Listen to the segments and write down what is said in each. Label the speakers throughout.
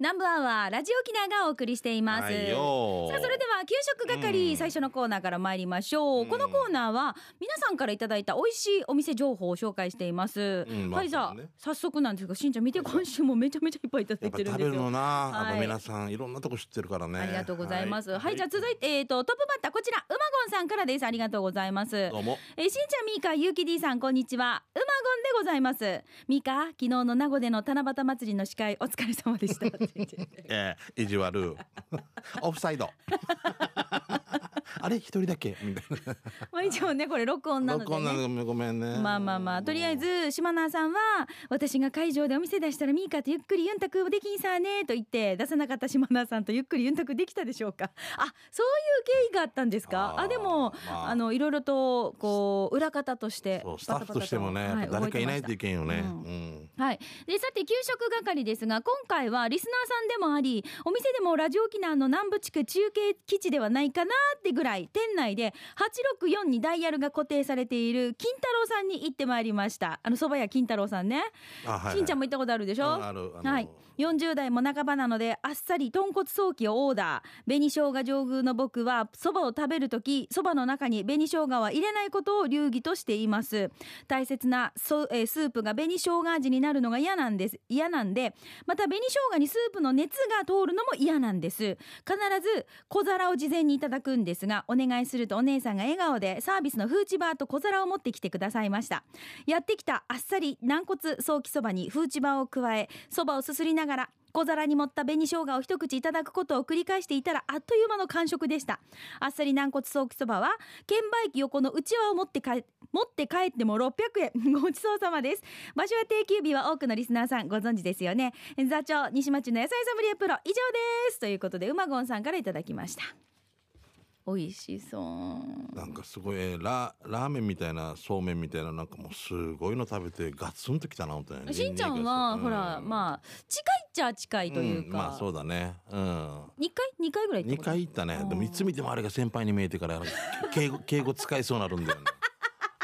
Speaker 1: 南部アワーラジオキナがお送りしています。
Speaker 2: はいよ
Speaker 1: さあ、それでは給食係、最初のコーナーから参りましょう。このコーナーは皆さんからいただいた美味しいお店情報を紹介しています。
Speaker 2: うんまあ
Speaker 1: はい、じゃあ、
Speaker 2: ね
Speaker 1: 早速なんですが、しんちゃん見て、今週もめちゃめちゃいっぱいいただいてるんですよ。
Speaker 2: 食べ
Speaker 1: はい
Speaker 2: 皆さんいろんなとこ知ってるからね。
Speaker 1: ありがとうございます。はい、じゃあ続いて、えっ、と、トップバッター、こちら、うまごんさんからです。ありがとうございます。
Speaker 2: どうも。
Speaker 1: えーしんちゃん、みーか、ゆうき D さん、こんにちは。うまごんでございます。みーか、昨日の名護での七夕祭りの司会、お疲れ様でした。
Speaker 2: ええ意地悪。オフサイド。あれ一人だけ？みたいな。
Speaker 1: まあ一応ね、これ録音なので、
Speaker 2: こんな
Speaker 1: ね。
Speaker 2: のごめんね。
Speaker 1: まあまあまあ、とりあえず、島名さんは、私が会場でお店出したらミーカとゆっくりユンタクできんさーねと言って、出さなかった島名さんとゆっくりユンタクできたでしょうか。あ、そういう経緯があったんですか？あでも、
Speaker 2: まあ
Speaker 1: あの、いろいろと、こう、裏方として。
Speaker 2: スタッフとしてもね、
Speaker 1: バタバタと
Speaker 2: 誰かいないと
Speaker 1: はい
Speaker 2: いけんよね。
Speaker 1: う
Speaker 2: うんん。
Speaker 1: はい。で、さて、給食係ですが、今回はリスナーさんでもあり、お店でもラジオ沖縄の南部地区中継基地ではないかなってぐらい、店内で864にダイヤルが固定されている金太郎さんに行ってまいりました。あの、蕎麦屋金太郎さんね。
Speaker 2: あはいはい
Speaker 1: しんちゃんも行ったことあるでしょ、
Speaker 2: うんある
Speaker 1: はい。40代も半ばなので、あっさり豚骨早期をオーダー。紅生姜上宮の僕は、蕎麦を食べるとき、蕎麦の中に紅生姜は入れないことを流儀としています。大切なそ、えースープが紅生姜味になるのが嫌なんです。嫌なんで、また紅生姜にスープの熱が通るのも嫌なんです。必ず小皿を事前にいただくんですが、お願いするとお姉さんが笑顔でサービスのフーチバーと小皿を持ってきてくださいました。やってきたあっさり軟骨早期そばにフーチバーを加え、そばをすすりながら、小皿に盛った紅生姜を一口いただくことを繰り返していたらあっという間の完食でした。あっさり軟骨ソーキそばは、券売機横の内輪を持って帰、持って帰っても600円。ごちそうさまです。場所や定休日は多くのリスナーさんご存知ですよね。座長、西町の野菜サムリエプロ、以上です。ということで、うまごんさんからいただきました。美味しそう。
Speaker 2: なんかすごい、えーララーメンみたいな、そうめんみたいな、なんかもうすごいの食べて、ガツンときたな、みたいな。
Speaker 1: しんちゃんは、ほら、まあ、近いっちゃ近いというか。
Speaker 2: んまあそうだね。うん。
Speaker 1: 2回 ?2 回ぐらい行っ
Speaker 2: 2
Speaker 1: たこと
Speaker 2: 回行ったね。でもいつ見てもあれが先輩に見えてから、敬語、敬語使いそうになるんだよね。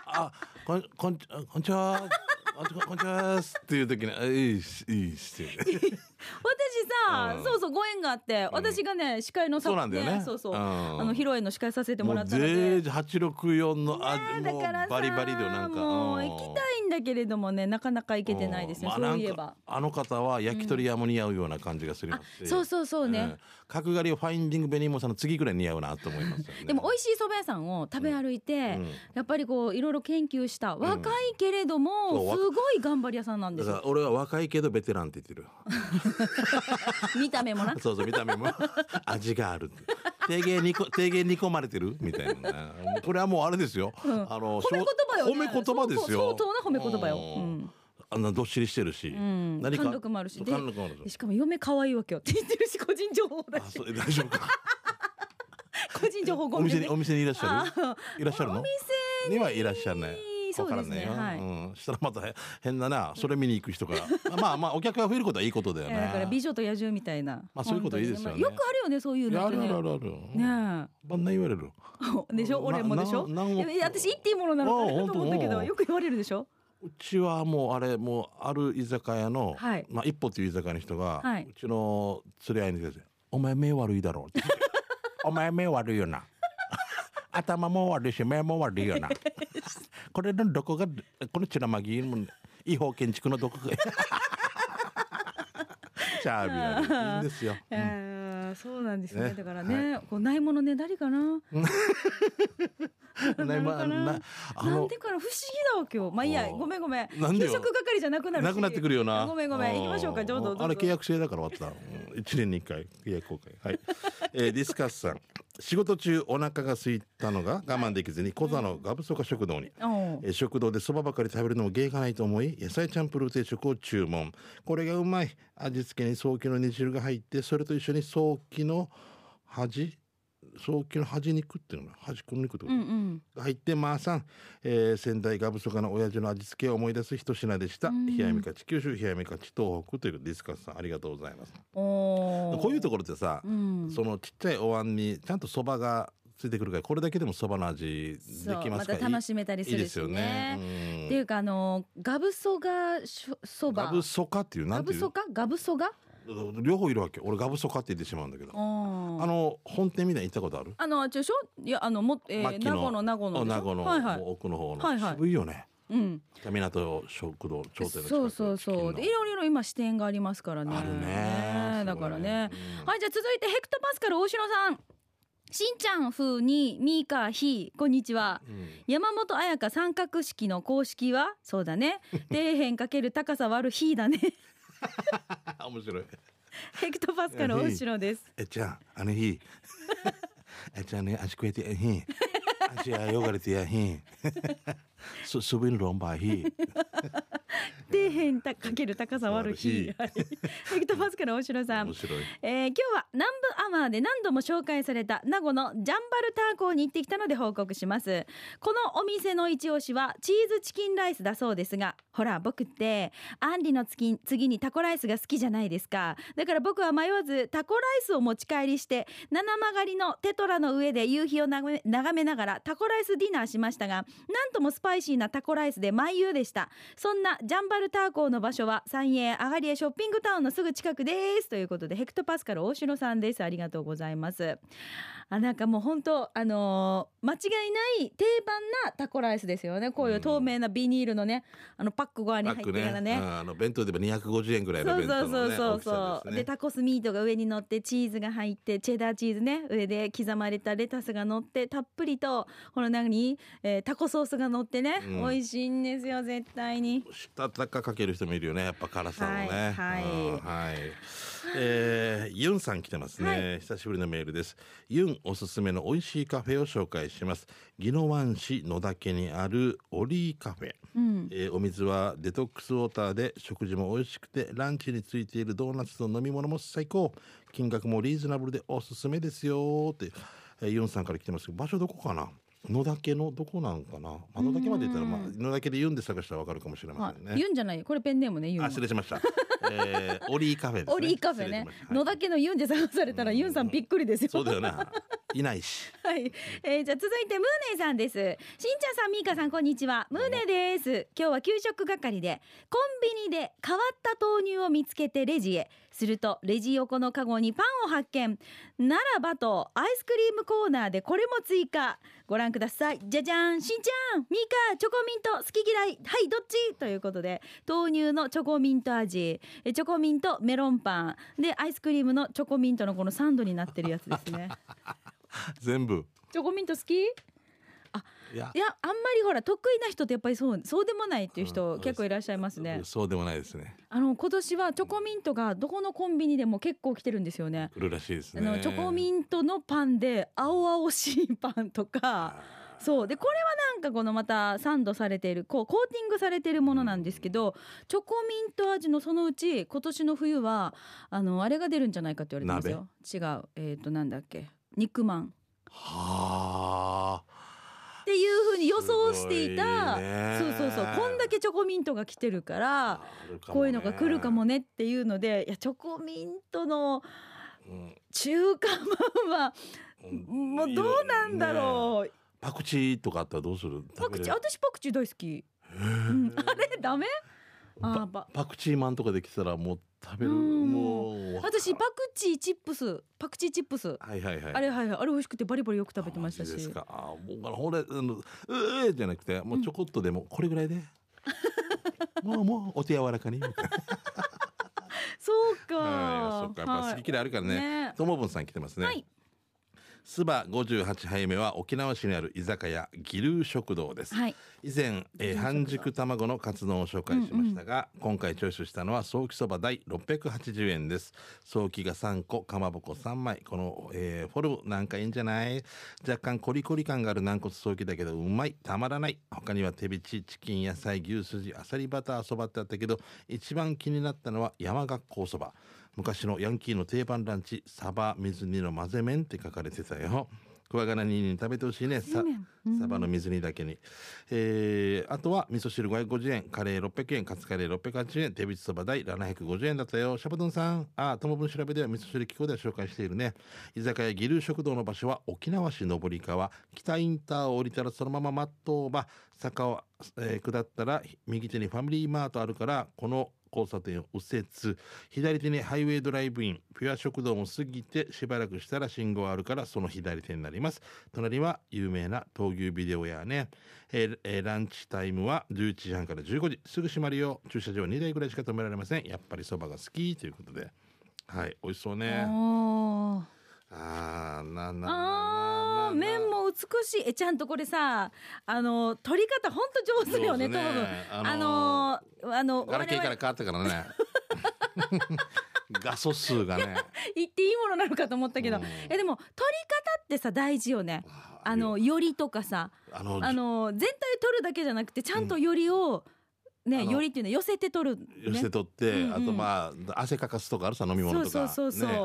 Speaker 2: あ、こん、こん、こんにちは。こんこんにちはっていう時に、あいいし、いいしって。
Speaker 1: 私さ、
Speaker 2: うん。
Speaker 1: そうそう、ご縁があって、私がね、司会のさ
Speaker 2: そうなんだよね。
Speaker 1: そうそう、
Speaker 2: うん。
Speaker 1: あの、披露宴の司会させても
Speaker 2: もう
Speaker 1: らったので。
Speaker 2: 全然864の、あ、
Speaker 1: ねえ
Speaker 2: もう
Speaker 1: だからさ
Speaker 2: バリバリでなんか。
Speaker 1: もう行きたいんだけれどもね、なかなか行けてないですね、
Speaker 2: まあ
Speaker 1: そういえば。
Speaker 2: なんか。あの方は焼き鳥屋も似合うような感じがする
Speaker 1: そうそうそうね。
Speaker 2: ん。角刈りをファインディングベニーモさんの次ぐらい似合うなと思いますよね。
Speaker 1: でも美味しい蕎麦屋さんを食べ歩いて、
Speaker 2: うん。
Speaker 1: やっぱりこういろいろ研究した若いけれども、
Speaker 2: そう
Speaker 1: すごい頑張り屋さんなんですよ。
Speaker 2: だから俺は若いけどベテランって言ってる。
Speaker 1: 見た目もな。
Speaker 2: そうそう、見た目も。味がある。低減煮こ、低減煮込まれてる？みたいな。これはもうあれですよ。あの、
Speaker 1: 褒め言葉よ、ね、
Speaker 2: 褒め言葉ですよ。
Speaker 1: 相当な褒め言葉よ、
Speaker 2: う
Speaker 1: うん。ん
Speaker 2: あんなどっしりしてるし。
Speaker 1: うん、
Speaker 2: 何か？
Speaker 1: 貫禄もあるし。しかも嫁可愛いわけよって言ってるし個人情報だ
Speaker 2: あ、
Speaker 1: し
Speaker 2: 大丈夫か。
Speaker 1: 個人情報ご
Speaker 2: お店に、
Speaker 1: めんね
Speaker 2: お店にいらっしゃ
Speaker 1: あ
Speaker 2: るいらっしゃるの？
Speaker 1: お店に。
Speaker 2: にはいらっしゃるね。
Speaker 1: そうですね
Speaker 2: わから
Speaker 1: はい
Speaker 2: んねうん。したらまたへ変だな。それ見に行く人が。まあまあ、お客が増えることはいいことだよ
Speaker 1: いやだから美
Speaker 2: ね。
Speaker 1: 女と野獣みたいな。
Speaker 2: まあそういうこといいですよね
Speaker 1: よくあるよね、そういうのね。
Speaker 2: あるあるあるある。
Speaker 1: ね
Speaker 2: バンナ言われる。
Speaker 1: え。でしょ？俺もでしょ？いや私言っていいものなのかなと思ったけど、よく言われるでしょ？
Speaker 2: うちはもうあれ、もうある居酒屋の、
Speaker 1: はい
Speaker 2: まあ一歩っていう居酒屋の人が、
Speaker 1: はいう
Speaker 2: ちの連れ合いに来て、お前目悪いだろうって。お前目悪いよな。頭も悪いし、目も悪いよな。これのどこが、この血のまぎも、違法建築のどこが。チャービーいいんですよ。
Speaker 1: いやーそうなんですね。
Speaker 2: ね
Speaker 1: だからね、こうないものねだりかな？
Speaker 2: ないま
Speaker 1: な のかな？
Speaker 2: な
Speaker 1: んでかな不思議だわ今日。まあいいや、ごめんごめん。給食係じゃなくなるし
Speaker 2: なくなってくるよな。
Speaker 1: ごめんごめん。行きましょうか。どうぞどうぞ。
Speaker 2: あれ契約制だから終わった。うん一年に一回契約公開。はい。えーディスカッサン。仕事中お腹が空いたのが我慢できずに小座のガブソカ食堂に、えー食堂でそばばかり食べるのも芸がないと思い野菜チャンプルー定食を注文これがうまい味付けに早期の煮汁が入ってそれと一緒に早期の端早期の端肉っていうのは端っこの肉ってこと、が入ってまあさん、えー仙台ガブソカの親父の味付けを思い出す一品でした、冷やみ勝ち九州冷やみ勝ち東北というディスカスさんありがとうございます。こういうところってさ、そのちっちゃいお椀にちゃんとそばがついてくるからこれだけでもそばの味できますから
Speaker 1: また楽しめたりするしね。
Speaker 2: いいですよね、
Speaker 1: っていうかあのガブソガそば。
Speaker 2: ガブソカっていうなんていう？
Speaker 1: ガブソカ？ガブソガ？
Speaker 2: 両方いるわけ。俺ガブソ買って言ってしまうんだけど。
Speaker 1: あ
Speaker 2: あ
Speaker 1: の
Speaker 2: の本店みたいに行ったことある？
Speaker 1: あのあっちでしょ？いやあのもえー、名護の名護の
Speaker 2: 名護の
Speaker 1: はいはい。
Speaker 2: 奥の方の、
Speaker 1: はいはい。
Speaker 2: 渋いよね。
Speaker 1: うん。
Speaker 2: 港食堂頂点
Speaker 1: そうそうそう。でいろいろ今支店がありますからね。
Speaker 2: あるね。
Speaker 1: だからね。
Speaker 2: うん。
Speaker 1: はいじゃあ続いてヘクトパスカル大城さんしんちゃん風にミーカーヒーこんにちは。
Speaker 2: うん。
Speaker 1: 山本彩香三角式の公式はそうだね。底辺かける高さ割るヒーだね。
Speaker 2: 面白い。
Speaker 1: ヘクトパスカル大城です。
Speaker 2: えっちゃんあの日。えっちゃんね足食えてやひん。足は汚れてやひんすすびんろんばひ
Speaker 1: 底辺たかける高さ割るヒーはい。ヘクトパスカル大城さん。
Speaker 2: 面白い。
Speaker 1: えー今日は南部アワーで何度も紹介された名護のジャンバルターコーに行ってきたので報告します。このお店の一押しはチーズチキンライスだそうですがほら僕ってアンリの次次にタコライスが好きじゃないですか。だから僕は迷わずタコライスを持ち帰りして七曲がりのテトラの上で夕日を眺め眺めながらタコライスディナーしましたがなんともスパイシーなタコライスで毎夕でした。そんなジャンバルターコーの場所は三栄アガリエショッピングタウンのすぐ近くです。ということでヘクトパスカル大城さんです。ありがとうございます。あなんかもう本当あのー間違いない定番なタコライスですよね。こういう透明なビニールのねあのパックご飯に入ってからね。
Speaker 2: うんあの弁当でも250円ぐらいの弁当のね
Speaker 1: そうそう。そうそうで,、
Speaker 2: ね。
Speaker 1: タコスミートが上に乗ってチーズが入ってチェダーチーズね上で刻まれたレタスが乗ってたっぷりとこの中に、えータコソースが乗ってね、
Speaker 2: うん。
Speaker 1: 美味しいんですよ絶対に。
Speaker 2: したたかかける人もいるよねやっぱ辛さのね。
Speaker 1: はいはい。
Speaker 2: うんはい。えーユンさん来てますね、
Speaker 1: は
Speaker 2: 久しぶりのメールです。ユンおすすめの美味しいカフェを紹介します。宜野湾市野岳にあるオリーカフェ。
Speaker 1: うん。
Speaker 2: えーお水はデトックスウォーターで食事も美味しくてランチについているドーナツと飲み物も最高。金額もリーズナブルでおすすめですよって、えーユンさんから来てますけど場所どこかな？野岳のどこなんかな、まあ、野岳まで行ったら、まあ、野岳でユンで探したらわかるかもしれませんね、
Speaker 1: はい、ユンじゃない？よこれペンネームねユン
Speaker 2: あ失礼しました、えーオリーカフェですね。
Speaker 1: オリーカフェね。野だけのユンで探されたらユンさんびっくりですよ。
Speaker 2: そうだよねいないし。
Speaker 1: はい、えー、じゃあ続いてムーネーさんです。しんちゃんさんみーかさんこんにちは。ムーネーです。今日は給食係でコンビニで変わった豆乳を見つけてレジへするとレジ横のカゴにパンを発見。ならばとアイスクリームコーナーでこれも追加。ご覧ください。じゃじゃん。しんちゃん。みーか。チョコミント好き嫌い。はいどっち？ということで豆乳のチョコミント味。えチョコミントメロンパン。でアイスクリームのチョコミントのこのサンドになってるやつですね。
Speaker 2: 全部。
Speaker 1: チョコミント好き？い
Speaker 2: いや
Speaker 1: やあんまりほら得意な人ってやっぱりそうそうでもないっていう人
Speaker 2: うん
Speaker 1: 結構いらっしゃいますね。
Speaker 2: そうでもないですね。
Speaker 1: あの今年はチョコミントがどこのコンビニでも結構来てるんですよね。
Speaker 2: 来るらしいです
Speaker 1: あ
Speaker 2: ね
Speaker 1: のチョコミントのパンで青々しいパンとか。そう。でこれはなんかこのまたサンドされているこうコーティングされているものなんですけどチョコミント味のそのうち今年の冬はあのあれが出るんじゃないかって言われてますよ。違う。えっ、となんだっけ？肉まん。
Speaker 2: はあ
Speaker 1: っていうふうに予想していたそうそうそうこんだけチョコミントが来てるからこういうのが来るかもねっていうのでいやチョコミントの
Speaker 2: うん。
Speaker 1: 中華まんは
Speaker 2: うん。
Speaker 1: もうどうなんだろう、
Speaker 2: パクチーとかあったらどうする？
Speaker 1: パクチー私パクチー大好き、うん、あれダメ？あーば
Speaker 2: パクチーマンとかできたらもう食べる。
Speaker 1: うん。
Speaker 2: もう
Speaker 1: 私パクチーチップス。パクチーチップス。
Speaker 2: はいはいはい。
Speaker 1: あれはいはい。あれ美味しくてバリバリよく食べてましたし。
Speaker 2: ですか。あもうほれあのうえじゃなくてもうちょこっとでもこれぐらいで、もうもうお手柔らかに。みたいな
Speaker 1: そうか、
Speaker 2: はいそっか。やっぱ好き嫌いあるからね。
Speaker 1: ね。
Speaker 2: ともぶんさん来てますね、
Speaker 1: はい
Speaker 2: スバ58杯目は沖縄市にある居酒屋ギルー食堂です、
Speaker 1: はい。
Speaker 2: 以前、えー半熟卵のカツ丼を紹介しましたが、今回チョイスしたのはソーキそば大680円です。ソーキが3個かまぼこ3枚。この、えーフォルムなんかいいんじゃない？若干コリコリ感がある軟骨ソーキだけどうまい。たまらない。他には手びちチキン野菜牛すじあさりバターそばってあったけど一番気になったのは山学校そば昔のヤンキーの定番ランチサバ水煮の混ぜ麺って書かれてたよ。クワガナニに食べてほしいね。さ
Speaker 1: うん。
Speaker 2: サバの水煮だけに、えーあとは味噌汁550円カレー600円カツカレー680円。手びちそば代750円だったよ。シャバドゥンさん。あ友分調べでは味噌汁機構では紹介しているね。居酒屋ギルー食堂の場所は沖縄市上川北インターを降りたらそのままマットーバ坂を、えー下ったら右手にファミリーマートあるからこの交差点を右折。左手にハイウェイドライブイン。ピュア食堂も過ぎてしばらくしたら信号あるからその左手になります。隣は有名な闘牛ビデオやね、えーえーランチタイムは11時半から15時。すぐ閉まるよ。駐車場2台ぐらいしか止められません。やっぱりそばが好き。ということで。はい美味しそうね。
Speaker 1: おー。
Speaker 2: あーななな。
Speaker 1: あー麺も美しい。えちゃんとこれさあの取り方ほんと上手よね
Speaker 2: 上手ね。あ
Speaker 1: あ
Speaker 2: の
Speaker 1: のーあの
Speaker 2: ガラケーから変わったからね。画素数がね。
Speaker 1: 言っていいものなのかと思ったけど、
Speaker 2: うん。
Speaker 1: えでも取り方ってさ大事よね。あのよりとかさ。
Speaker 2: あの
Speaker 1: あの全体取るだけじゃなくてちゃんとよりを、ね
Speaker 2: あの
Speaker 1: よりっていうのは寄せて取る、ね。
Speaker 2: 寄せて、取って、
Speaker 1: うんうん。
Speaker 2: あとまあ汗かかすとかあるさ飲み物とかね、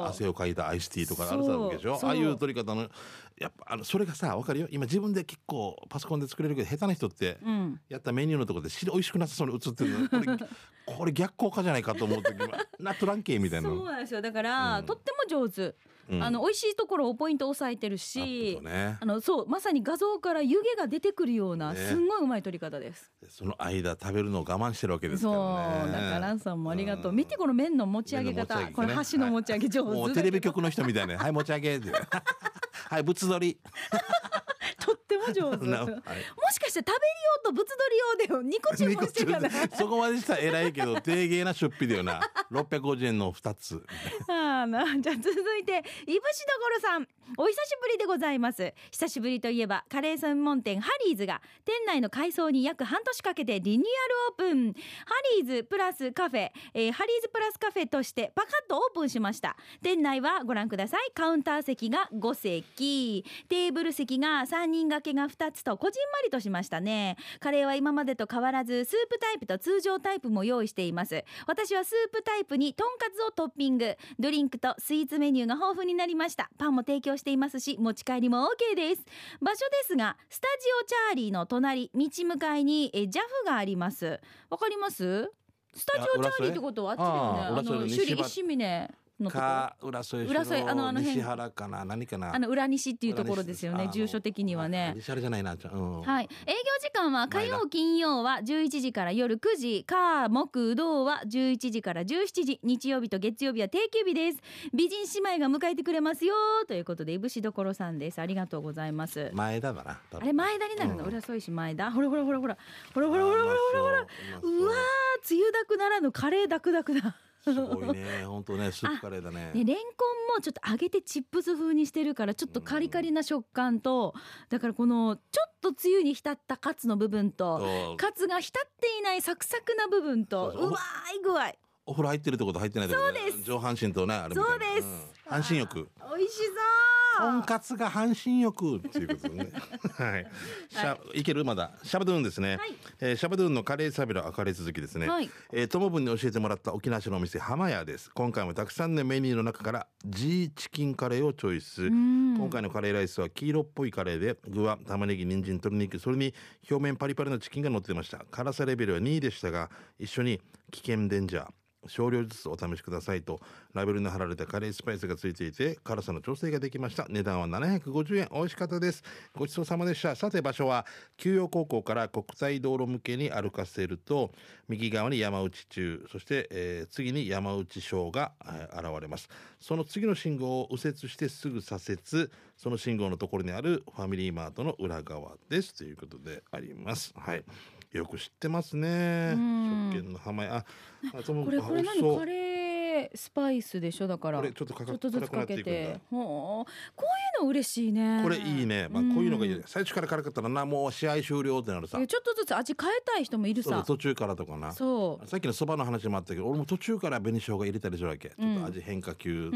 Speaker 2: 汗をかいたアイスティーとかあるさわけでしょ？ああいう取り方のやっぱあのそれがさわかるよ。今自分で結構パソコンで作れるけど下手な人って
Speaker 1: うん、
Speaker 2: やったメニューのところで汁美味しくなさそうに映ってるの これこれ逆効果じゃないかと思う時はナトランケーみたいな。
Speaker 1: そうなんですよ。だから、
Speaker 2: うん。
Speaker 1: とっても上手、
Speaker 2: うん。
Speaker 1: あの美味しいところをポイント押さえてるし
Speaker 2: ね。
Speaker 1: あのそうまさに画像から湯気が出てくるような、
Speaker 2: ね。
Speaker 1: すんごいうまい撮り方です。
Speaker 2: その間食べるのを我慢してるわけですか
Speaker 1: そう
Speaker 2: らね。
Speaker 1: だからランさんもありがとう、
Speaker 2: うん。
Speaker 1: 見てこの麺の持ち上げ方、
Speaker 2: ね
Speaker 1: この箸の持ち上げ上手。
Speaker 2: もうテレビ局の人みたいな「はい持ち上げ」はいぶつ取り。
Speaker 1: とっても上手。
Speaker 2: なはい。
Speaker 1: もしかして食べる用と物撮り用で2個注文してる
Speaker 2: そこまでしたら偉いけど低芸な出費だよな650 円の2つ。
Speaker 1: ああなじゃあ続いていぶしどころさん。お久しぶりでございます。久しぶりといえばカレー専門店ハリーズが店内の改装に約半年かけてリニューアルオープン。ハリーズプラスカフェ、えーハリーズプラスカフェとしてパカッとオープンしました。店内はご覧ください。カウンター席が5席。テーブル席が3人掛けが2つとこじんまりとしましたね。カレーは今までと変わらずスープタイプと通常タイプも用意しています。私はスープタイプにとんかつをトッピング。ドリンクとスイーツメニューが豊富になりました。パンも提供していますし持ち帰りも OK です。場所ですがスタジオチャーリーの隣道向かいにえジャフがあります。わかります？スタジオチャーリーってことはあっちだよね。
Speaker 2: あの
Speaker 1: 首里石峰の
Speaker 2: か浦添
Speaker 1: 浦添あのあの辺。
Speaker 2: 西原かな何かな。
Speaker 1: あの裏西っていうところですよね住所的にはね。
Speaker 2: 西原じゃないなちゃんうん
Speaker 1: はい、営業時間は火曜金曜は11時から夜9時火木土は11時から17時日曜日と月曜日は定休日です美人姉妹が迎えてくれますよということでいぶしどころさんですありがとうございます
Speaker 2: 前田だな
Speaker 1: あれ前田になるの、
Speaker 2: うん
Speaker 1: 浦添市前田ほらほらほらほらほらほらほらほらほら
Speaker 2: う
Speaker 1: わーつゆだくならぬカレーだくだくだ
Speaker 2: すごいね。本当ねスープカレーだね。
Speaker 1: ね、レンコンもちょっと揚げてチップス風にしてるからちょっとカリカリな食感とだからこのちょっとつゆに浸ったカツの部分と
Speaker 2: と
Speaker 1: カツが浸っていないサクサクな部分と
Speaker 2: そうそう。
Speaker 1: うわーい具合。
Speaker 2: お風呂入ってるってこと入ってないってことね。
Speaker 1: そうです。
Speaker 2: 上半身とねあれ
Speaker 1: そうです。
Speaker 2: ん。半身浴。
Speaker 1: 美味し
Speaker 2: とんかつが半身浴っていうことねはい。しゃい。ける？まだ。シャバドゥンですね、
Speaker 1: はい。
Speaker 2: えーシャバドゥンのカレーサビラカレー続きですね、
Speaker 1: はい。
Speaker 2: えー、トモブンに教えてもらった沖縄市のお店浜屋です。今回もたくさんのメニューの中から G チキンカレーをチョイス。
Speaker 1: うん。
Speaker 2: 今回のカレーライスは黄色っぽいカレーで具は玉ねぎ人参鶏肉。それに表面パリパリのチキンが乗ってました。辛さレベルは2位でしたが一緒に危険デンジャー少量ずつお試しくださいとラベルに貼られたカレースパイスがついていて辛さの調整ができました。値段は750円。美味しかったです。ごちそうさまでした。さて場所は休養高校から国際道路向けに歩かせると右側に山内中そして、えー次に山内小が、えー現れます。その次の信号を右折してすぐ左折。その信号のところにあるファミリーマートの裏側です。ということであります。はい。よく知ってますね。
Speaker 1: うん。
Speaker 2: 食券の浜屋ああその
Speaker 1: これこれ何？カレースパイスでしょ？だから。
Speaker 2: これちょっとかか
Speaker 1: ちょっとずつかけ
Speaker 2: て。
Speaker 1: ほう。こういうの嬉しいね。
Speaker 2: これいいね、まあ、こういうのがいいね。最初から辛かったらなもう試合終了ってなるさ。
Speaker 1: ちょっとずつ味変えたい人もいるさ。
Speaker 2: 途中からとかな。
Speaker 1: そう。
Speaker 2: さっきのそばの話もあったけど俺も途中から紅生姜入れたりするわけ、ちょっと味変化球、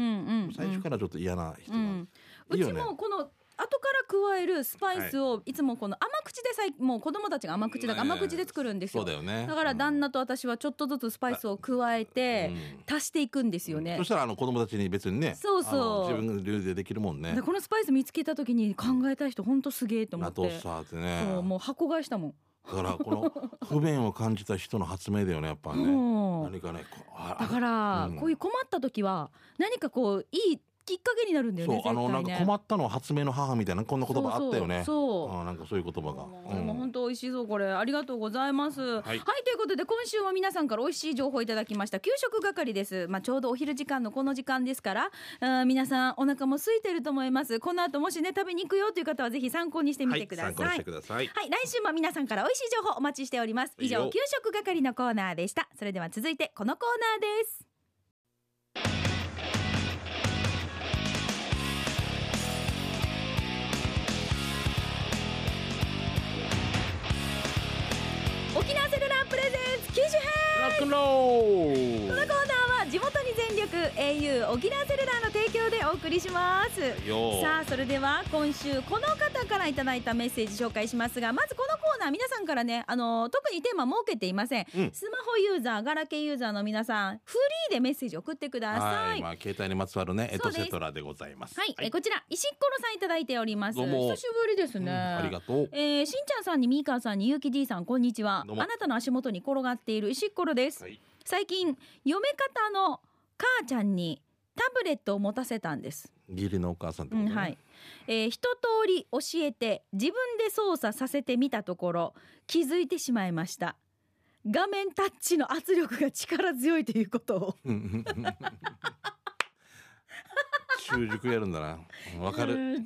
Speaker 2: 最初からちょっと嫌な人が、
Speaker 1: うん、ちもこの後から加えるスパイスをいつもこの甘口でさいもう子供たちが甘口だから
Speaker 2: ね
Speaker 1: 甘口で作るんですよ。
Speaker 2: そうだよね。
Speaker 1: だから旦那と私はちょっとずつスパイスを加えて足していくんですよね。
Speaker 2: そしたらあの子供たちに別にね
Speaker 1: そうそう。
Speaker 2: 自分流でできるもんね。
Speaker 1: でこのスパイス見つけた時に考えた人ほんとすげえと思って。
Speaker 2: ッサーってね。
Speaker 1: そうもう箱買いしたもん。
Speaker 2: だからこの 不便を感じた人の発明だよねやっぱね。
Speaker 1: うん。
Speaker 2: 何かね
Speaker 1: だから、
Speaker 2: うん。
Speaker 1: こういう困った時は何かこういいきっかけになるんだよね
Speaker 2: そうあのなんか困ったのは発明の母みたいなこんな言葉あったよね。
Speaker 1: そう
Speaker 2: あなんかそういう言葉が、
Speaker 1: うん、もう本当美味しそうこれ。ありがとうございます、はい、はい、ということで今週は皆さんから美味しい情報いただきました。給食係です。まあちょうどお昼時間のこの時間ですからあ皆さんお腹も空いてると思います。この後もしね食べに行くよという方はぜひ参考にしてみてください、はい、
Speaker 2: ください。
Speaker 1: はい来週も皆さんから美味しい情報お待ちしております。以上給食係のコーナーでした。それでは続いてこのコーナーです沖縄セルラープレゼンツ機種編。
Speaker 2: ロックンロー
Speaker 1: このコーナーは地元に全力 au 沖縄セルラーの提供でお送りします。さあそれでは今週この方からいただいたメッセージ紹介しますがまずこー皆さんからねあの特にテーマ設けていません、うん、スマホユーザーガラケーユーザーの皆さんフリーでメッセージ送ってください。
Speaker 2: まあ携帯にまつわるねエトセトラでございます。
Speaker 1: はい、はい、えこちら石ころさんいただいております。久しぶりですね、うん、
Speaker 2: ありがとう。
Speaker 1: えー、しんちゃんさんにみーかんさんにゆうき D さんこんにちは。あなたの足元に転がっている石ころです、はい、最近嫁方の母ちゃんにタブレットを持たせたんです。
Speaker 2: 義理のお母さん、
Speaker 1: ね、うん、はい。えー、一通り教えて自分で操作させてみたところ気づいてしまいました。画面タッチの圧力が力強いということを。
Speaker 2: 習熟やるんだな。わかる、うん。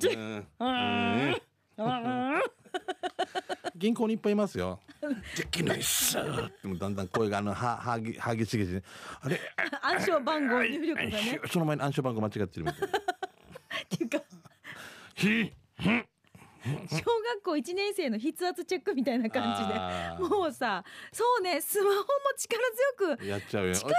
Speaker 2: 銀行にいっぱいいますよ。できないっす。でもだんだん声があのははぎはぎすぎて、あれ？
Speaker 1: 暗証番号入力がね。
Speaker 2: その前に暗証番号間違ってるみたいな。
Speaker 1: っていうか。ひ小学校1年生の筆圧チェックみたいな感じでもうさそうねスマホも力強く
Speaker 2: やっちゃうよ疲
Speaker 1: れ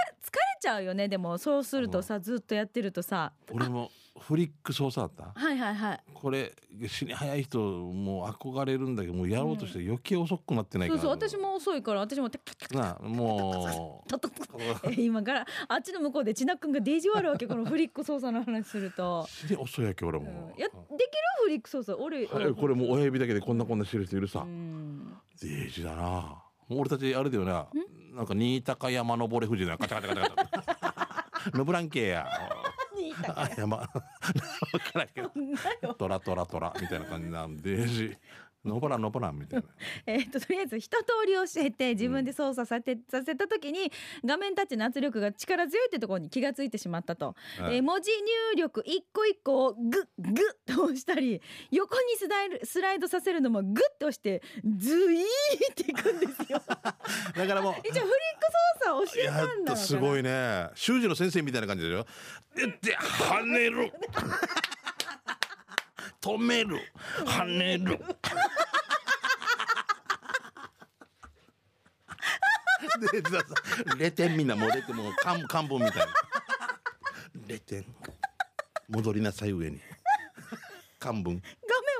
Speaker 1: ちゃうよねでもそうするとさずっとやってるとさ
Speaker 2: 俺もフリック操作あった。
Speaker 1: はいはいはい。
Speaker 2: これ死に早い人もう憧れるんだけどもうやろうとして余計遅くなってないか
Speaker 1: ら、うん、そうそう私も遅いから私も
Speaker 2: なも
Speaker 1: う。今からあっちの向こうで千奈君がデージ悪わけこのフリック操作の話すると。
Speaker 2: 死に遅いやけ俺も、うん、
Speaker 1: やできるフリック操作俺、
Speaker 2: はい、これもう親指だけでこんなこんなしてる人いるさ、うん、デージだな。俺たちあれだよななんか新高山登れ富士のカチャカチャカチャカチャ。登らんけや あ山分 からんけど。トラトラトラみたいな感じなんで のぼらんのぼらんみたいな。
Speaker 1: えっととりあえず一通り教えて自分で操作させ,、させた時に画面タッチの圧力が力強いってところに気が付いてしまったと、はい、えー、文字入力一個一個をグッグッと押したり横にスライスライドさせるのもグッと押してズイーっていくんですよ。だか
Speaker 2: らもう
Speaker 1: 一応フリック操作教えたんだ
Speaker 2: すごいね。修二の先生みたいな感じでよ。で跳ねる止める。跳ねる。でさレテンみんなもうレテンもう漢漢文みたいな。レテン戻りなさい上に。漢文画面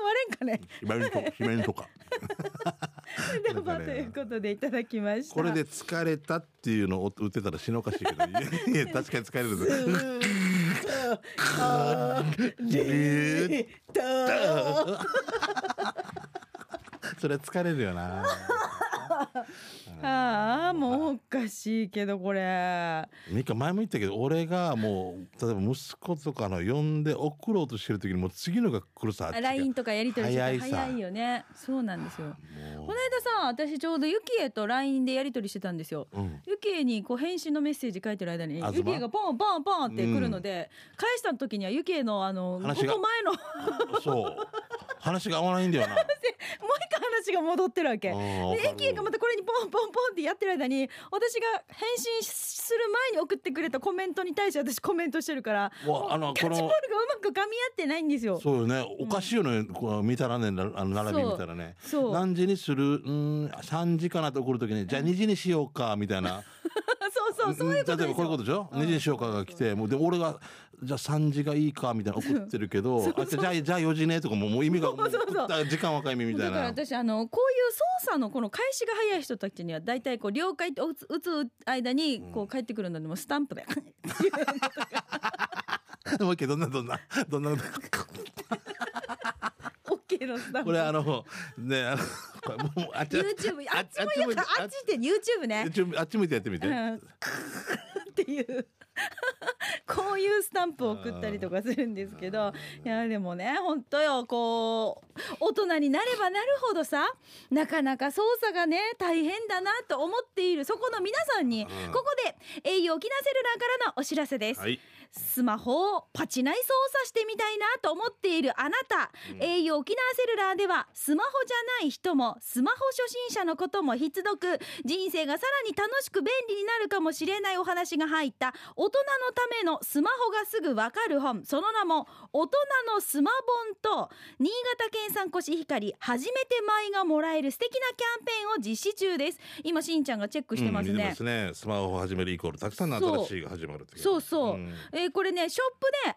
Speaker 2: 割
Speaker 1: れんかね。
Speaker 2: 姫とか姫とか。
Speaker 1: では、ということでいただきました。
Speaker 2: これで疲れたっていうのを打ってたら死のおかしいけど。いや確かに疲れるそれ疲れるよな
Speaker 1: ああもうおかしいけどこれ。
Speaker 2: ミカ前も言ったけど俺がもう例えば息子とかの呼んで送ろうとしてる時にもう次のが来るさ
Speaker 1: LINE とかやり取りして早いよね。そうなんですよ。この間さ私ちょうどユキエと LINE でやり取りしてたんですよ、うん、ユキエにこう返信のメッセージ書いてる間にユキエがポンポンポンって来るので、うん、返した時にはユキエのあの5個前の。
Speaker 2: そう話が合わないんだよな。もう
Speaker 1: 一回話が戻ってるわけ。でユキエがまたこれにポンポンポンってやってる間に私が返信する前に送ってくれたコメントに対して私コメントしてるからあのキャッチボールがうまく噛み合ってないんですよ。
Speaker 2: そうよね。おかしいよね、うん、こう見たらねあの並び見たらね何時にする？うん3時かなと送る時にじゃあ2時にしようかみたいな
Speaker 1: そうそういうこと
Speaker 2: 例えばこういうことでしょ、うん、2時にしようかが来てもうで俺がじゃあ3時がいいかみたいな送ってるけどあじゃあじゃあ4時ねとかももう意味がそう時間若いみたいな。だから
Speaker 1: 私あのこういう操作のこの返しが早い人たちには大体こう了解って打つ打つ間にこう帰ってくるのでもスタンプで
Speaker 2: もう一回どんなどんなどんな
Speaker 1: オッケーのスタンプ。
Speaker 2: これあのねあの
Speaker 1: これもうあっち YouTube あっちもやあっちって YouTube ね。
Speaker 2: あっち向いてやってみて、うん、っ
Speaker 1: ていう。こういいうスタンプを送ったりとかするんですけどいやでもね本当よこう大人になればなるほどさなかなか操作がね大変だなと思っているそこの皆さんに、
Speaker 2: うん。
Speaker 1: ここで au 沖縄セルラーからのお知らせです、
Speaker 2: はい
Speaker 1: スマホをパチナイ操作してみたいなと思っているあなた、au 沖縄セルラーではスマホじゃない人もスマホ初心者のことも必読人生がさらに楽しく便利になるかもしれないお話が入った。大人のためのスマホがすぐわかる本。その名も大人のスマ本と新潟県産コシヒカリ初めて米がもらえる素敵なキャンペーンを実施中です。今しんちゃんがチェックしてますね。
Speaker 2: うんすね。スマホを始めるイコールたくさんの新しいが始まる
Speaker 1: そうそう、
Speaker 2: ん。
Speaker 1: えーこれねショップでアン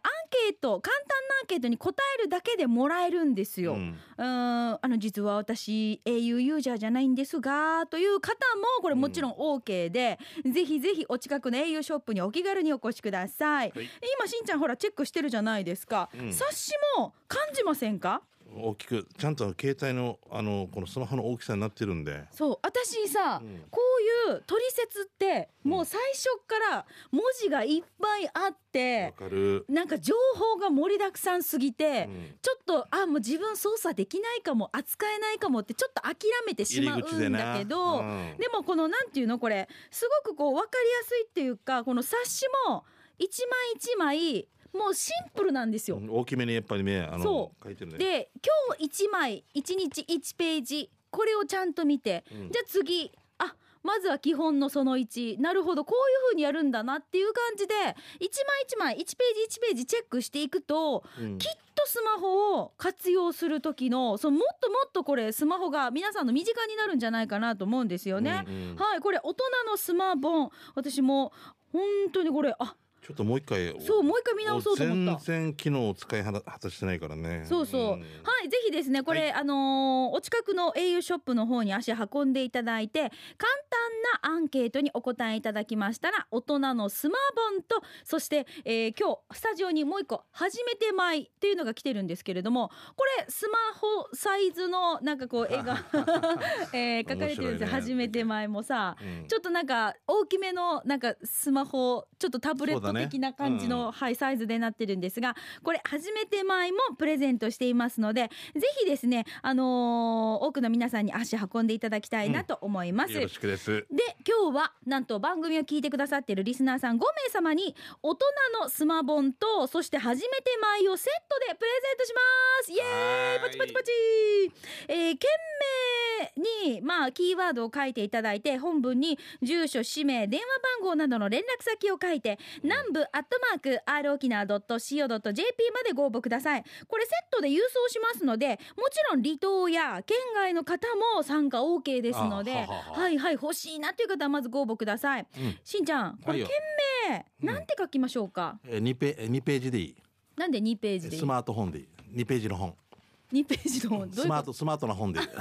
Speaker 1: ケート簡単なアンケートに答えるだけでもらえるんですよ。
Speaker 2: う
Speaker 1: うんーんあの実は私 au ユーザーじゃないんですがという方もこれもちろん OK で、ぜひぜひお近くの au ショップにお気軽にお越しください。
Speaker 2: はい
Speaker 1: 今しんちゃんほらチェックしてるじゃないですか。
Speaker 2: うん
Speaker 1: 冊子も感じませんか？
Speaker 2: 大きくちゃんと携帯のあのこのスマホの大きさになってるんで。
Speaker 1: そう私さ、
Speaker 2: うん。
Speaker 1: こういう取説ってもう最初から文字がいっぱいあって
Speaker 2: わ、かる、
Speaker 1: なんか情報が盛りだくさんすぎて、
Speaker 2: うん。
Speaker 1: ちょっとあもう自分操作できないかも扱えないかもってちょっと諦めてしまうんだけど、
Speaker 2: うん。
Speaker 1: でもこのなんていうのこれすごくこう分かりやすいっていうかこの冊子も一枚一枚もうシンプルなんですよ。
Speaker 2: 大きめにやっぱりねあの
Speaker 1: そ
Speaker 2: 書いてるね。
Speaker 1: で今日一枚一日一ページこれをちゃんと見て、
Speaker 2: うん。
Speaker 1: じゃあ次あまずは基本のその1なるほどこういう風にやるんだなっていう感じで一枚一枚1ページ1ページチェックしていくと
Speaker 2: うん。
Speaker 1: きっとスマホを活用する時のそのもっともっとこれスマホが皆さんの身近になるんじゃないかなと思うんですよね。
Speaker 2: うんうん。
Speaker 1: はいこれ大人のスマホ。私も本当にこれあ
Speaker 2: ちょっともう一回
Speaker 1: そうもう一回見直そうと思った。
Speaker 2: 全然機能を使い果たしてないからね。
Speaker 1: そうそう、
Speaker 2: ん。
Speaker 1: はいぜひですねこれ、
Speaker 2: はい。
Speaker 1: あのーお近くの au ショップの方に足運んでいただいて簡単なアンケートにお答えいただきましたら大人のスマホンとそして、えー今日スタジオにもう一個初めて米っていうのが来てるんですけれどもこれスマホサイズのなんかこう 絵が、えー書かれてるんですよ、
Speaker 2: ね
Speaker 1: 初めて米もさ、
Speaker 2: うん。
Speaker 1: ちょっとなんか大きめのなんかスマホちょっとタブレット的な感じの、
Speaker 2: うん。
Speaker 1: はいサイズでなってるんですがこれ初めて米もプレゼントしていますのでぜひですねあのー多くの皆さんに足運んでいただきたいなと思います。
Speaker 2: よろしくです。
Speaker 1: で今日はなんと番組を聞いてくださっているリスナーさん5名様に大人のスマボンとそして初めて米をセットでプレゼントします。イエーイパチパチパチ。えー、件名にまあキーワードを書いていただいて本文に住所氏名電話番号などの連絡先を書いて南部アットマーク r 沖縄 .co.jp までご応募ください。これセットで郵送しますのでもちろん離島や県外の方も参加 OK ですので
Speaker 2: あははは
Speaker 1: はいはい欲しいなという方はまずご応募ください。
Speaker 2: うん。
Speaker 1: しんちゃんこれ
Speaker 2: はいよ。
Speaker 1: 件名なんて書きましょうか、
Speaker 2: えー二ペ二ページでいい。
Speaker 1: なんで2ページでいい？
Speaker 2: スマートフォンでいい。二ページの本。
Speaker 1: 2ページの本。
Speaker 2: スマートスマートな本でいい。
Speaker 1: と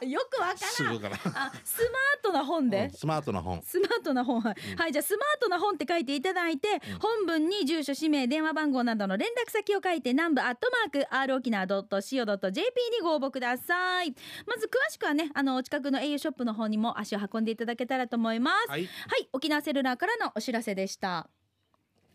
Speaker 1: よくわからん。
Speaker 2: から
Speaker 1: あスマートな本で、
Speaker 2: うんスマートな本。
Speaker 1: スマートな本、はい、はい、じゃあスマートな本って書いていただいて、本文に住所、氏名、電話番号などの連絡先を書いて、南部アットマーク、r 沖縄 .co.jp にご応募ください。まず詳しくはね、あの、お近くの au ショップの方にも足を運んでいただけたらと思います。はい、
Speaker 2: はい。
Speaker 1: 沖縄セルラーからのお知らせでした。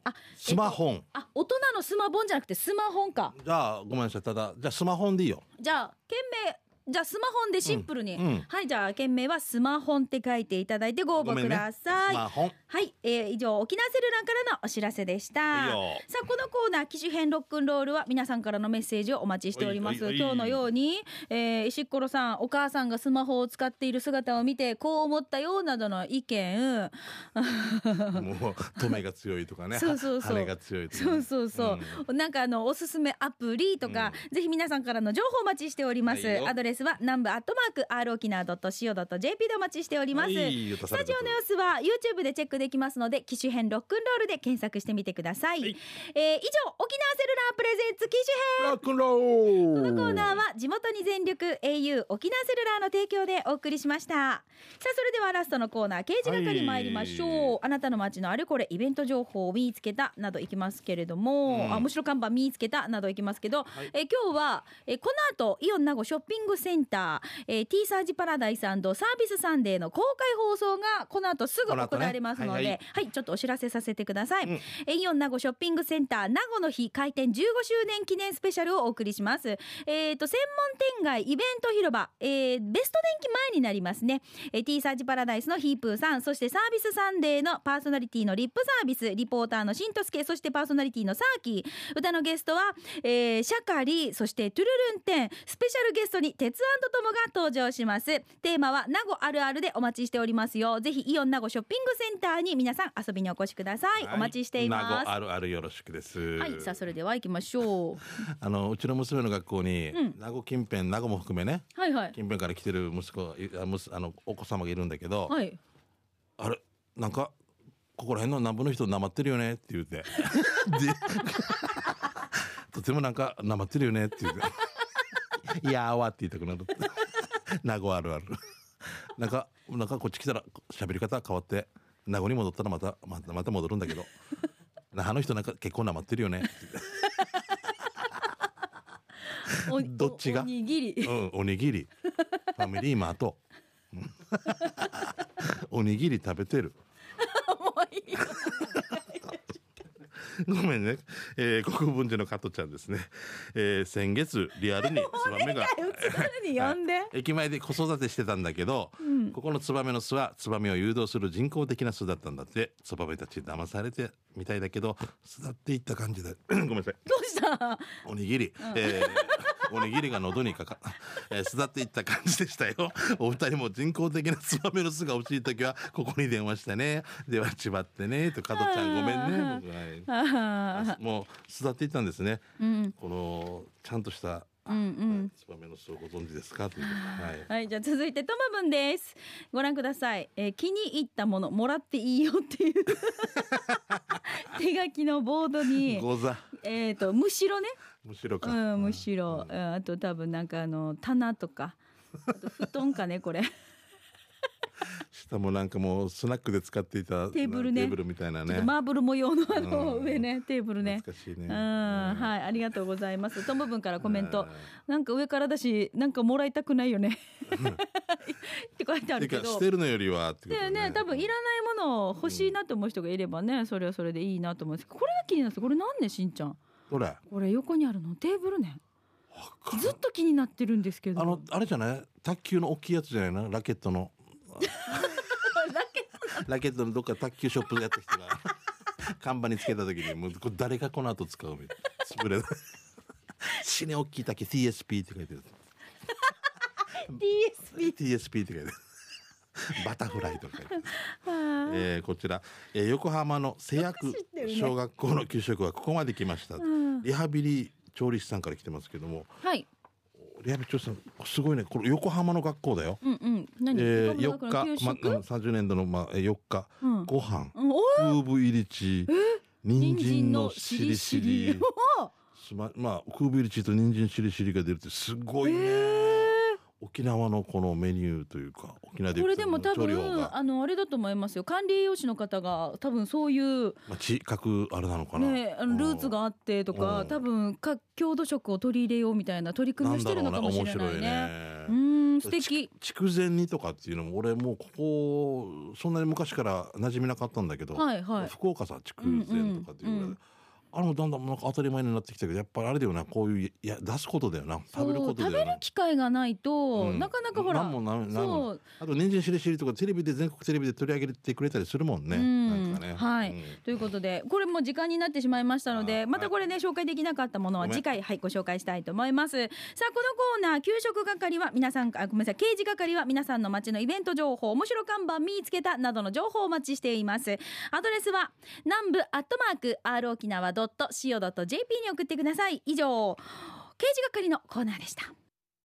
Speaker 1: あ、
Speaker 2: スマホン。
Speaker 1: あ、大人のスマホンじゃなくてスマホンか。
Speaker 2: じゃあごめんなさい。ただじゃあスマホンでいいよ。
Speaker 1: じゃあ、件名、じゃあスマホンでシンプルに、
Speaker 2: うん。うん。
Speaker 1: はい、じゃあ件名はスマホンって書いていただいてご応募ください。
Speaker 2: スマホン。
Speaker 1: はい、えー、以上沖縄セルラーからのお知らせでした。さあこのコーナー機種編ロックンロールは皆さんからのメッセージをお待ちしております。今日のように、えー、石ころさんお母さんがスマホを使っている姿を見てこう思ったよなどの意見、
Speaker 2: もう止め が強いとかね。
Speaker 1: そうそうそう。
Speaker 2: ね
Speaker 1: そうそうそう、なんかあのおすすめアプリとか、ぜひ皆さんからの情報お待ちしております。アドレスは南部アットマーク r 沖縄 .co.jp でお待ちしております。
Speaker 2: はいよ
Speaker 1: スタジオの様子は YouTube でチェックできますので機種編ロックンロールで検索してみてください、
Speaker 2: はい。
Speaker 1: えー以上沖縄セルラープレゼンツ機種編。
Speaker 2: ロックンロール。
Speaker 1: このコーナーは地元に全力 au 沖縄セルラーの提供でお送りしました。さあそれではラストのコーナー刑事係参りましょう、
Speaker 2: はい。
Speaker 1: あなたの街のあれこれイベント情報を見つけたなどいきますけれども、
Speaker 2: うん。
Speaker 1: あ面白看板見つけたなどいきますけど、
Speaker 2: はい。
Speaker 1: えー今日は、えーこの後イオン名護ショッピングセセンター、えー、T サージパラダイスサービスサンデーの公開放送がこの後すぐ行われますので、ねはい、はい、ちょっとお知らせさせてください、うん、えイオン名護ショッピングセンター名護の日開店15周年記念スペシャルをお送りします。えっ、ー、と専門店街イベント広場、えー、ベスト電気前になりますね、えー、T サージパラダイスのヒープーさんそしてサービスサンデーのパーソナリティのリップサービスリポーターのしんとすけそしてパーソナリティのサーキー。歌のゲストは、えー、シャカリそしてトゥルルンテンスペシャルゲストに鉄トモが登場します。テーマは名護あるあるでお待ちしておりますよ。ぜひイオン名護ショッピングセンターに皆さん遊びにお越しください、はい、お待ちしています。名
Speaker 2: 護あるあるよろしくです。
Speaker 1: はいさあそれでは行きましょう。
Speaker 2: あのうちの娘の学校に、うん、名護近辺名護も含めね、
Speaker 1: はいはい、
Speaker 2: 近辺から来てる息子あのお子様がいるんだけど、
Speaker 1: はい、
Speaker 2: あれなんかここら辺の南部の人なまってるよね？って言うて。で とてもなんかなまってるよね？って言うて「いやーわ」って言いたくなる。名護あるある。なんかなんかこっち来たら喋り方変わって名護に戻ったらまたまたまた戻るんだけど。あの人なんか結構なまってるよね。どっちが？
Speaker 1: おにぎり、
Speaker 2: うん、おにぎり。ファミリーマート。おにぎり食べてる ごめんね、えー、国分寺の加トちゃんですね、えー、先月リアルに ツバメが 駅前で子育てしてたんだけど、うん、ここのツバメの巣はツバメを誘導する人工的な巣だったんだって。ツバメたち騙されてみたいだけど巣立っていった感じで。ごめんなさい。
Speaker 1: どうした？
Speaker 2: おにぎり、うん、えーおにぎりが喉にかか、えー、巣立っていった感じでしたよ。お二人も人工的なツバメの巣が欲しい時はここに電話してね。ではちばってね。と加藤ちゃんごめんね。僕は、い、もう巣立っていったんですね、うん、このちゃんとしたうんうん、ツバメの巣をご存知ですか？という
Speaker 1: はい、はい、じゃあ続いてトマブンです。ご覧ください、えー、気に入ったものもらっていいよっていう。手書きのボードに。えっ、ー、とむしろね
Speaker 2: むしろか、
Speaker 1: うん、むしろ、うん、あと多分なんかあの棚とか。あと布団かねこれ。
Speaker 2: 下もなんかもうスナックで使っていた
Speaker 1: テーブルね。
Speaker 2: テーブルみたいなね。
Speaker 1: マーブル模様のあの上ね、テーブルね。
Speaker 2: 懐かしいね。
Speaker 1: うん、はいありがとうございます。トム分からコメント。なんか上からだしなんかもらいたくないよね。って書いてあるけど。
Speaker 2: 捨てるのよりはって
Speaker 1: ね。ね多分いらないものを欲しいなと思う人がいればね、それはそれでいいなと思うんですこれが気になるこれなんねしんちゃん？
Speaker 2: どれ？
Speaker 1: これ横にあるの？テーブルね。ずっと気になってるんですけど。
Speaker 2: あのあれじゃない？卓球の大きいやつじゃないの？ラケットの。ラケット。のどっか卓球ショップでやった人が。看板につけた時にもうこれ誰がこの後使うみたいな。スプレー死ね大きい竹。TSP って書いてる
Speaker 1: TSP
Speaker 2: TSP って書いてる バタフライとか。書いてる、えー、こちら、えー、横浜の瀬薬小学校の給食はここまで来ました、リハビリ調理師さんから来てますけども、
Speaker 1: はい、
Speaker 2: リハビリ調理師さんすごいね。これ横浜の学校だよ、
Speaker 1: うんうん、何？
Speaker 2: えー、4日、ま、30年度の、まあ、4日、うん、ご飯、うん、空部入り地人参のしりしり。ままあ空部入り地と人参しりしりが出るってすごいね。沖縄のこのメニューというか沖縄で
Speaker 1: これでも多分あのあれだと思いますよ。管理栄養士の方が多分そういう、
Speaker 2: まあ、地格あれなのかな、
Speaker 1: ね、あのルーツがあってとか多分か郷土食を取り入れようみたいな取り組みをしてるのかもしれないね。いね。うん素敵。
Speaker 2: 筑前煮とかっていうのも俺もうここそんなに昔から馴染みなかったんだけど、
Speaker 1: はいはい、
Speaker 2: 福岡さ筑前とかっていうぐらい、うんうんあのだんだんなんか当たり前になってきたけどやっぱりあれだよなこういういや出すことだよな食べることだよ
Speaker 1: な。食べる機会がないと、うん、なかなかほら
Speaker 2: もなそう。あと人参しりしりとかテレビで全国テレビで取り上げてくれたりするもんね。うん、ね。
Speaker 1: はい、うん、ということでこれも時間になってしまいましたのでまたこれね紹介できなかったものは次回はいご紹介したいと思います。さあこのコーナー給食係は皆さんあごめんなさい刑事係は皆さんの街のイベント情報面白看板見つけたなどの情報をお待ちしています。アドレスは南部アットマーク r 沖縄 .co.jp に送ってください。以上刑事係のコーナーでした